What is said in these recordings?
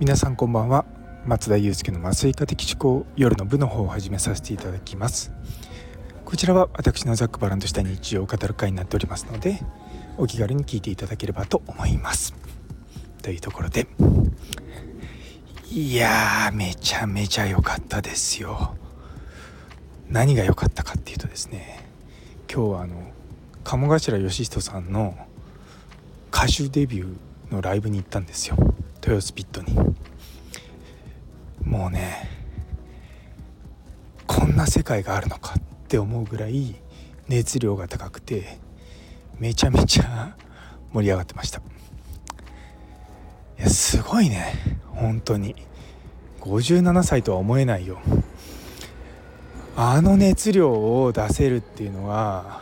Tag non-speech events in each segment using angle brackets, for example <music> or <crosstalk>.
皆さんこんばんは。松田祐介の麻酔科的思考夜の部の方を始めさせていただきます。こちらは私のざっくばらんとした日常を語る会になっておりますのでお気軽に聞いていただければと思います。というところで。いやーめちゃめちゃ良かったですよ。何が良かったかっていうとですね今日はあの鴨頭義人さんの歌手デビューのライブに行ったんですよ。豊洲ピットに。もうねこんな世界があるのかって思うぐらい熱量が高くてめちゃめちゃ盛り上がってました。いやすごいね。本当に。57歳とは思えないよ。あの熱量を出せるっていうのは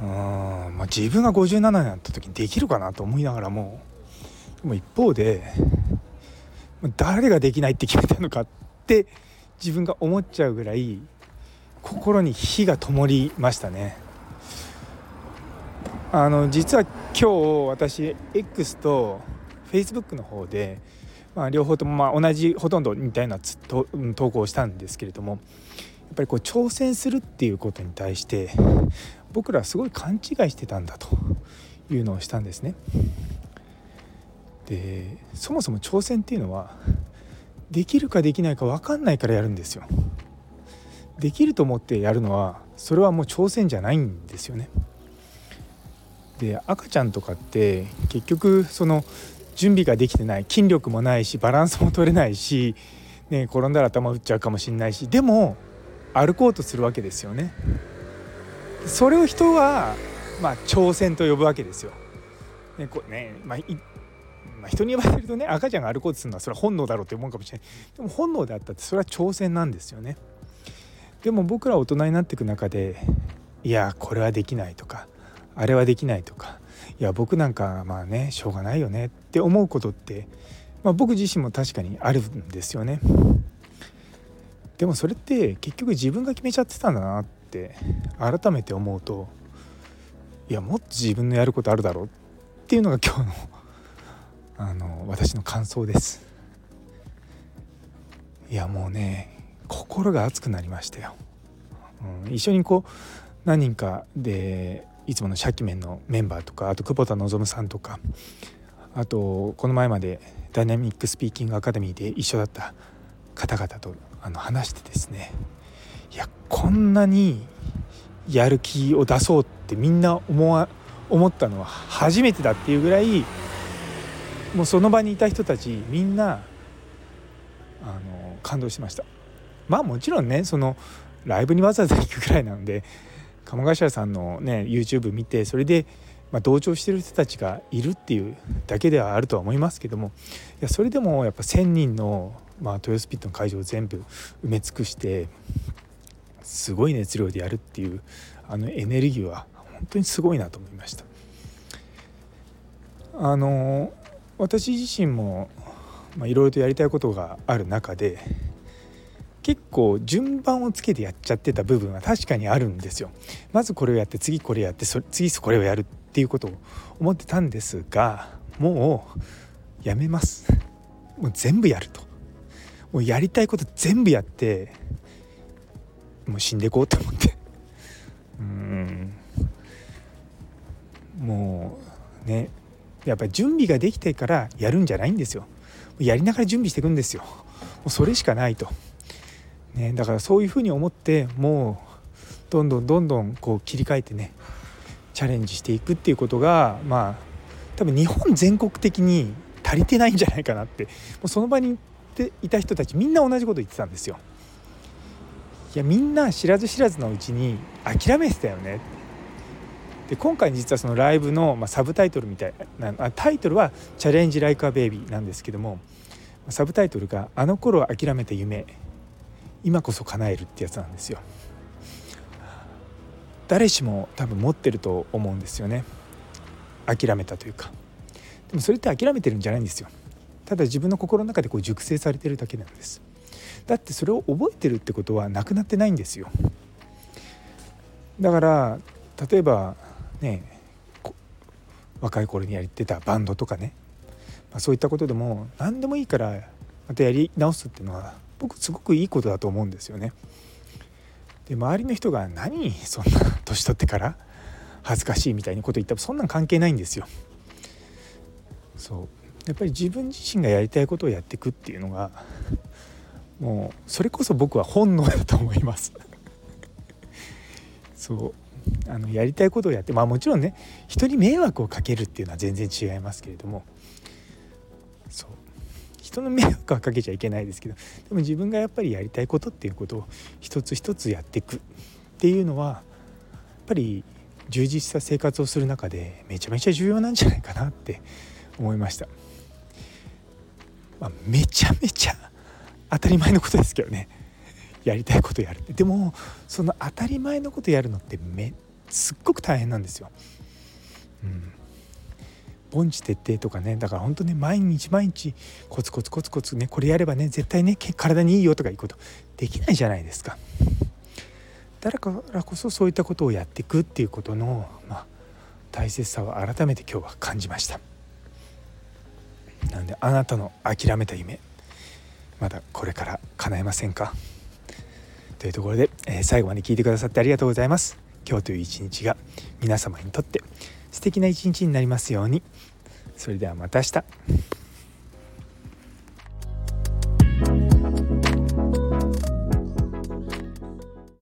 うん、まあ、自分が57になった時にできるかなと思いながらもでも一方で誰ができないって決めたのかって自分が思っちゃうぐらい心に火が灯りましたねあの実は今日私 X と Facebook の方で、まあ、両方ともまあ同じほとんど似たような投稿をしたんですけれどもやっぱりこう挑戦するっていうことに対して僕らはすごい勘違いしてたんだというのをしたんですね。でそもそも挑戦っていうのはできるかできないか分かんないからやるんですよ。できると思ってやるのはそれはもう挑戦じゃないんですよね。で赤ちゃんとかって結局その準備ができてない筋力もないしバランスも取れないし、ね、転んだら頭打っちゃうかもしれないしでも歩こうとするわけですよね。それを人は、まあ、挑戦と呼ぶわけですよ。ねこねまあ、まあ、人に言わせるとね赤ちゃんが歩こうとするのはそれは本能だろうって思うかもしれない。でも本能であったってそれは挑戦なんですよね。でも僕ら大人になっていく中でいやこれはできないとかあれはできないとかいや僕なんかまあねしょうがないよねって思うことって、まあ、僕自身も確かにあるんですよね。でもそれって結局自分が決めちゃってたんだなって改めて思うといやもっと自分のやることあるだろうっていうのが今日のあの私の感想です。いやもうね心が熱くなりましたよ、うん、一緒にこう何人かでいつものシャキメンのメンバーとかあと久保田望さんとかあとこの前までダイナミックスピーキングアカデミーで一緒だった方々とあの話してですね。いやこんなにやる気を出そうってみんな思わ思ったのは初めてだっていうぐらいもうその場にいた人たちみんなあの感動しましたまあもちろんねそのライブにわざわざ行くぐらいなので鴨頭さんのね YouTube 見てそれで、まあ、同調してる人たちがいるっていうだけではあるとは思いますけどもいやそれでもやっぱ1,000人の、まあ、豊洲ピットの会場を全部埋め尽くしてすごい熱量でやるっていうあのエネルギーは本当にすごいなと思いました。あの私自身もいろいろとやりたいことがある中で結構順番をつけてやっちゃってた部分は確かにあるんですよ。まずこれをやって次これやって次これをやるっていうことを思ってたんですがもうやめます。もう全部やると。もうやりたいこと全部やってもう死んでいこうと思ってうんやっぱり準備ができてからやるんじゃないんですよ。やりながら準備していくんですよ。もうそれしかないと、ね、だからそういうふうに思ってもうどんどんどんどんこう切り替えてねチャレンジしていくっていうことがまあ多分日本全国的に足りてないんじゃないかなって。もうその場にいた人たちみんな同じこと言ってたんですよ。いやみんな知らず知らずのうちに諦めてたよね。で今回実はそのライブの、まあ、サブタイトルみたいなタイトルは「チャレンジ・ライク・ア・ベイビー」なんですけどもサブタイトルが「あの頃諦めた夢今こそ叶える」ってやつなんですよ。誰しも多分持ってると思うんですよね。諦めたというか。でもそれって諦めてるんじゃないんですよ。ただ自分の心の中でこう熟成されてるだけなんです。だってそれを覚えてるってことはなくなってないんですよ。だから例えばね若い頃にやってたバンドとかねまあ、そういったことでも何でもいいからまたやり直すっていうのは僕すごくいいことだと思うんですよね。で周りの人が何そんな年取ってから恥ずかしいみたいなこと言ったらそんなん関係ないんですよ。そうやっぱり自分自身がやりたいことをやっていくっていうのがもうそれこそ僕は本能だと思います <laughs> そうあのやりたいことをやってまあもちろんね人に迷惑をかけるっていうのは全然違いますけれどもそう人の迷惑はかけちゃいけないですけどでも自分がやっぱりやりたいことっていうことを一つ一つやっていくっていうのはやっぱり充実した生活をする中でめちゃめちゃ重要なんじゃないかなって思いました。まあ、めちゃめちゃ当たり前のことですけどねやりたいことやるでもその当たり前のことやるのってめすっごく大変なんですよ。うん凡事徹底とかねだから本当ね毎日毎日コツコツコツコツねこれやればね絶対ね体にいいよとかいうことできないじゃないですか。だからこそそういったことをやっていくっていうことの、まあ、大切さを改めて今日は感じました。なんであなたの諦めた夢まだこれから叶えませんか？というところで、えー、最後まで聞いてくださってありがとうございます。今日という一日が皆様にとって素敵な一日になりますように。それではまた明日。